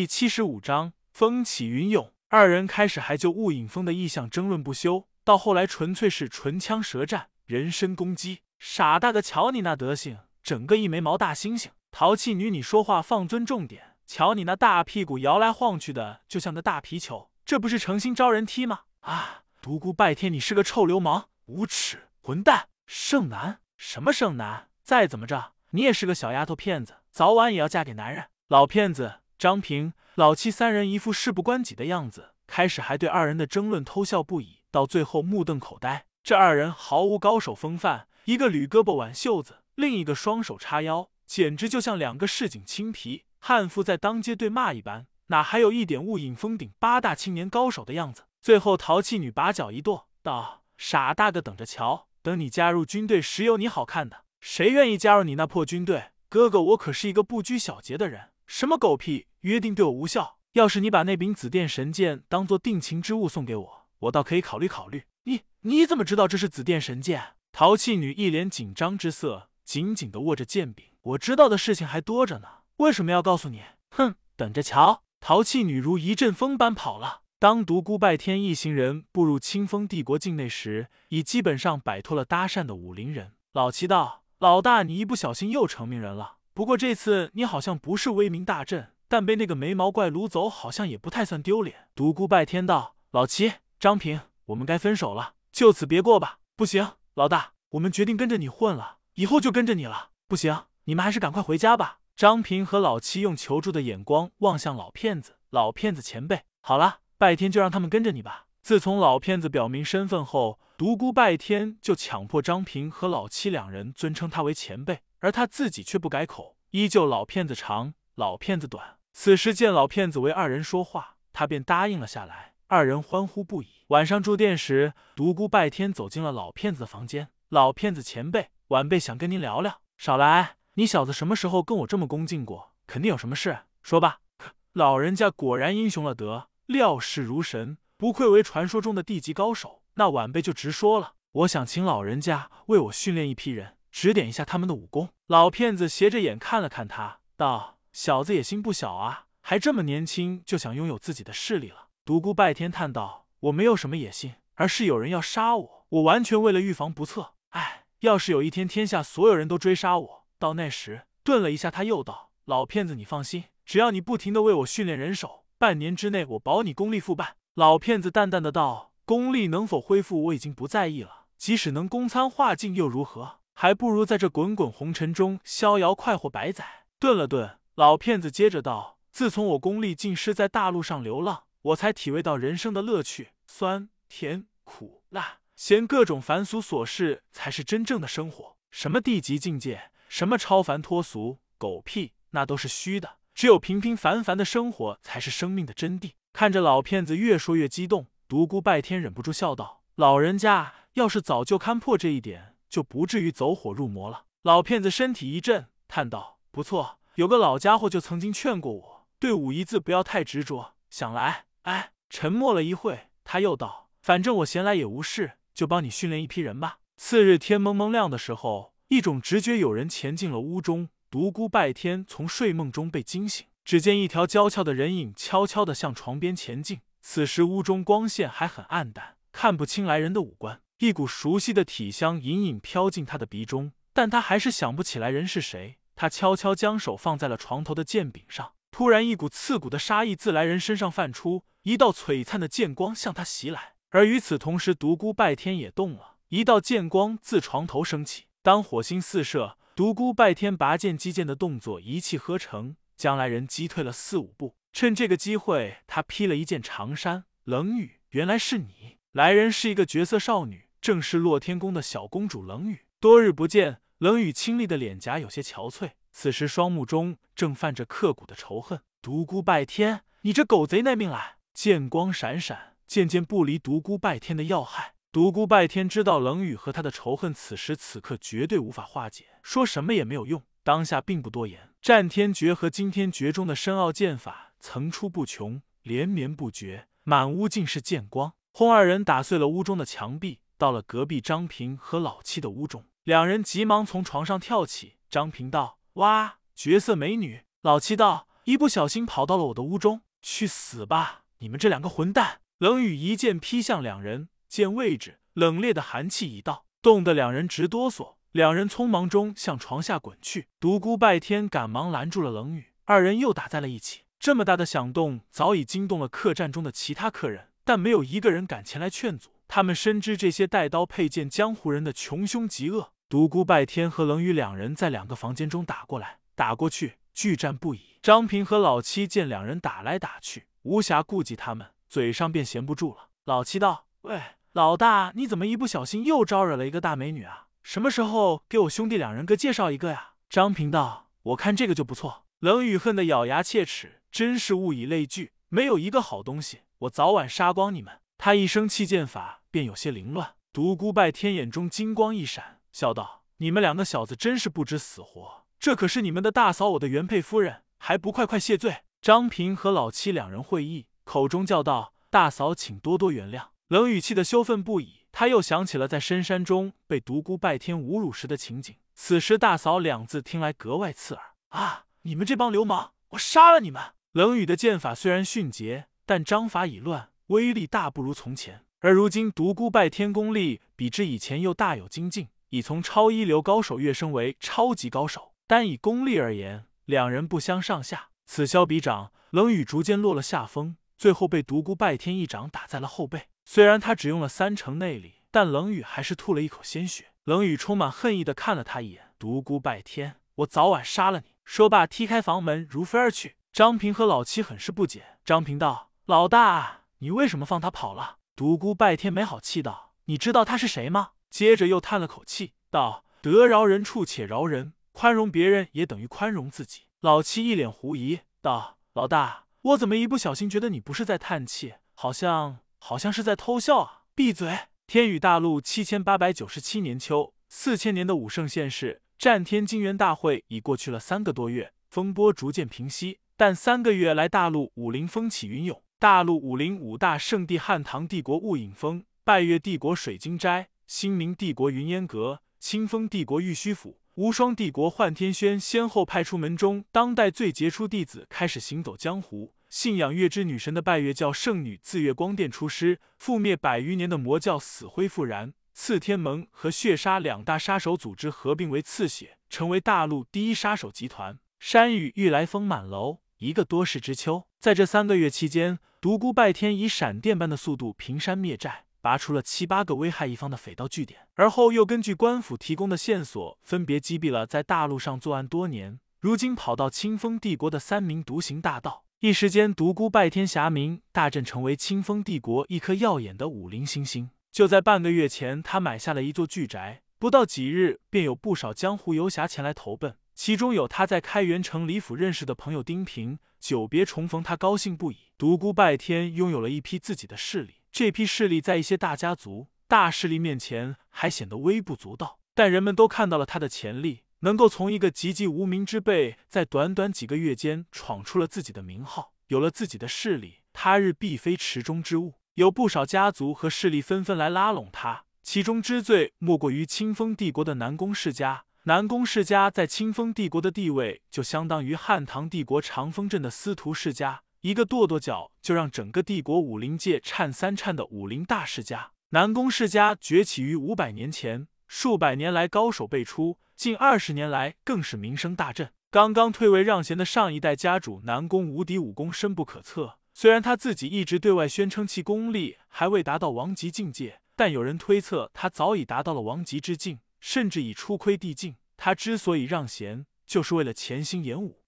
第七十五章风起云涌。二人开始还就雾影峰的意象争论不休，到后来纯粹是唇枪舌战，人身攻击。傻大个，瞧你那德行，整个一眉毛大猩猩。淘气女，你说话放尊重点。瞧你那大屁股摇来晃去的，就像个大皮球，这不是诚心招人踢吗？啊！独孤拜天，你是个臭流氓，无耻混蛋，剩男什么剩男？再怎么着，你也是个小丫头片子，早晚也要嫁给男人。老骗子。张平、老七三人一副事不关己的样子，开始还对二人的争论偷笑不已，到最后目瞪口呆。这二人毫无高手风范，一个捋胳膊挽袖子，另一个双手叉腰，简直就像两个市井青皮悍妇在当街对骂一般，哪还有一点雾隐峰顶八大青年高手的样子？最后淘气女把脚一跺，道：“傻大个，等着瞧，等你加入军队时，有你好看的。谁愿意加入你那破军队？哥哥，我可是一个不拘小节的人。”什么狗屁约定对我无效？要是你把那柄紫电神剑当做定情之物送给我，我倒可以考虑考虑。你你怎么知道这是紫电神剑？淘气女一脸紧张之色，紧紧的握着剑柄。我知道的事情还多着呢，为什么要告诉你？哼，等着瞧！淘气女如一阵风般跑了。当独孤拜天一行人步入清风帝国境内时，已基本上摆脱了搭讪的武林人。老七道：“老大，你一不小心又成名人了。”不过这次你好像不是威名大振，但被那个眉毛怪掳走，好像也不太算丢脸。独孤拜天道：“老七、张平，我们该分手了，就此别过吧。”不行，老大，我们决定跟着你混了，以后就跟着你了。不行，你们还是赶快回家吧。张平和老七用求助的眼光望向老骗子。老骗子前辈，好了，拜天就让他们跟着你吧。自从老骗子表明身份后，独孤拜天就强迫张平和老七两人尊称他为前辈。而他自己却不改口，依旧老骗子长，老骗子短。此时见老骗子为二人说话，他便答应了下来。二人欢呼不已。晚上住店时，独孤拜天走进了老骗子的房间。老骗子前辈，晚辈想跟您聊聊。少来，你小子什么时候跟我这么恭敬过？肯定有什么事，说吧。老人家果然英雄了得，料事如神，不愧为传说中的地级高手。那晚辈就直说了，我想请老人家为我训练一批人。指点一下他们的武功。老骗子斜着眼看了看他，道：“小子野心不小啊，还这么年轻就想拥有自己的势力了。”独孤拜天叹道：“我没有什么野心，而是有人要杀我，我完全为了预防不测。哎，要是有一天天下所有人都追杀我，到那时……”顿了一下，他又道：“老骗子，你放心，只要你不停的为我训练人手，半年之内我保你功力复半。”老骗子淡淡的道：“功力能否恢复，我已经不在意了，即使能公参化境又如何？”还不如在这滚滚红尘中逍遥快活百载。顿了顿，老骗子接着道：“自从我功力尽失，在大陆上流浪，我才体味到人生的乐趣，酸甜苦辣咸各种凡俗琐事，才是真正的生活。什么地级境界，什么超凡脱俗，狗屁，那都是虚的。只有平平凡凡的生活，才是生命的真谛。”看着老骗子越说越激动，独孤拜天忍不住笑道：“老人家要是早就看破这一点。”就不至于走火入魔了。老骗子身体一震，叹道：“不错，有个老家伙就曾经劝过我，对武一字不要太执着。想来，哎。”沉默了一会，他又道：“反正我闲来也无事，就帮你训练一批人吧。”次日天蒙蒙亮的时候，一种直觉有人潜进了屋中。独孤拜天从睡梦中被惊醒，只见一条娇俏的人影悄悄的向床边前进。此时屋中光线还很暗淡，看不清来人的五官。一股熟悉的体香隐隐飘进他的鼻中，但他还是想不起来人是谁。他悄悄将手放在了床头的剑柄上，突然一股刺骨的杀意自来人身上泛出，一道璀璨的剑光向他袭来。而与此同时，独孤拜天也动了，一道剑光自床头升起，当火星四射，独孤拜天拔剑击剑的动作一气呵成，将来人击退了四五步。趁这个机会，他披了一件长衫。冷雨，原来是你！来人是一个绝色少女。正是洛天宫的小公主冷雨，多日不见，冷雨清丽的脸颊有些憔悴，此时双目中正泛着刻骨的仇恨。独孤拜天，你这狗贼耐命来！剑光闪闪，渐渐不离独孤拜天的要害。独孤拜天知道冷雨和他的仇恨此时此刻绝对无法化解，说什么也没有用，当下并不多言。战天诀和惊天诀中的深奥剑法层出不穷，连绵不绝，满屋尽是剑光。轰！二人打碎了屋中的墙壁。到了隔壁张平和老七的屋中，两人急忙从床上跳起。张平道：“哇，绝色美女！”老七道：“一不小心跑到了我的屋中。去死吧，你们这两个混蛋！冷雨一剑劈向两人，见位置，冷冽的寒气已到，冻得两人直哆嗦。两人匆忙中向床下滚去。独孤拜天赶忙拦住了冷雨，二人又打在了一起。这么大的响动早已惊动了客栈中的其他客人，但没有一个人敢前来劝阻。他们深知这些带刀佩剑江湖人的穷凶极恶。独孤拜天和冷雨两人在两个房间中打过来打过去，巨战不已。张平和老七见两人打来打去，无暇顾及他们，嘴上便闲不住了。老七道：“喂，老大，你怎么一不小心又招惹了一个大美女啊？什么时候给我兄弟两人各介绍一个呀？”张平道：“我看这个就不错。”冷雨恨得咬牙切齿。真是物以类聚，没有一个好东西，我早晚杀光你们！他一生气，剑法便有些凌乱。独孤拜天眼中金光一闪，笑道：“你们两个小子真是不知死活！这可是你们的大嫂，我的原配夫人，还不快快谢罪！”张平和老七两人会意，口中叫道：“大嫂，请多多原谅。”冷雨气得羞愤不已，他又想起了在深山中被独孤拜天侮辱时的情景。此时“大嫂”两字听来格外刺耳啊！你们这帮流氓，我杀了你们！冷雨的剑法虽然迅捷，但章法已乱，威力大不如从前。而如今独孤拜天功力比之以前又大有精进，已从超一流高手跃升为超级高手。单以功力而言，两人不相上下。此消彼长，冷雨逐渐落了下风，最后被独孤拜天一掌打在了后背。虽然他只用了三成内力，但冷雨还是吐了一口鲜血。冷雨充满恨意的看了他一眼：“独孤拜天，我早晚杀了你！”说罢，踢开房门，如飞而去。张平和老七很是不解。张平道：“老大，你为什么放他跑了？”独孤拜天没好气道：“你知道他是谁吗？”接着又叹了口气道：“得饶人处且饶人，宽容别人也等于宽容自己。”老七一脸狐疑道：“老大，我怎么一不小心觉得你不是在叹气，好像好像是在偷笑啊？”闭嘴！天宇大陆七千八百九十七年秋，四千年的武圣县市战天金元大会已过去了三个多月，风波逐渐平息。但三个月来，大陆武林风起云涌。大陆武林五大圣地：汉唐帝国雾隐峰、拜月帝国水晶斋、新明帝国云烟阁、清风帝国玉虚府、无双帝国幻天轩，先后派出门中当代最杰出弟子，开始行走江湖。信仰月之女神的拜月教圣女自月光殿出师，覆灭百余年的魔教死灰复燃。刺天盟和血杀两大杀手组织合并为刺血，成为大陆第一杀手集团。山雨欲来风满楼。一个多事之秋，在这三个月期间，独孤拜天以闪电般的速度平山灭寨，拔出了七八个危害一方的匪盗据点，而后又根据官府提供的线索，分别击毙了在大陆上作案多年，如今跑到清风帝国的三名独行大盗。一时间，独孤拜天侠名大振，成为清风帝国一颗耀眼的武林星星。就在半个月前，他买下了一座巨宅，不到几日，便有不少江湖游侠前来投奔。其中有他在开元城李府认识的朋友丁平，久别重逢，他高兴不已。独孤拜天拥有了一批自己的势力，这批势力在一些大家族、大势力面前还显得微不足道，但人们都看到了他的潜力，能够从一个籍籍无名之辈，在短短几个月间闯出了自己的名号，有了自己的势力，他日必非池中之物。有不少家族和势力纷纷来拉拢他，其中之最莫过于清风帝国的南宫世家。南宫世家在清风帝国的地位，就相当于汉唐帝国长风镇的司徒世家，一个跺跺脚就让整个帝国武林界颤三颤的武林大世家。南宫世家崛起于五百年前，数百年来高手辈出，近二十年来更是名声大振。刚刚退位让贤的上一代家主南宫无敌武功深不可测，虽然他自己一直对外宣称其功力还未达到王级境界，但有人推测他早已达到了王级之境。甚至以出窥帝境，他之所以让贤，就是为了潜心演武。